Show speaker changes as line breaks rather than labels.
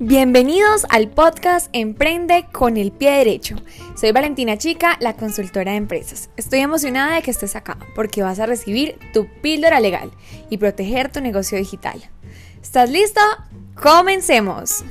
Bienvenidos al podcast Emprende con el pie derecho. Soy Valentina Chica, la consultora de empresas. Estoy emocionada de que estés acá porque vas a recibir tu píldora legal y proteger tu negocio digital. ¿Estás listo? Comencemos.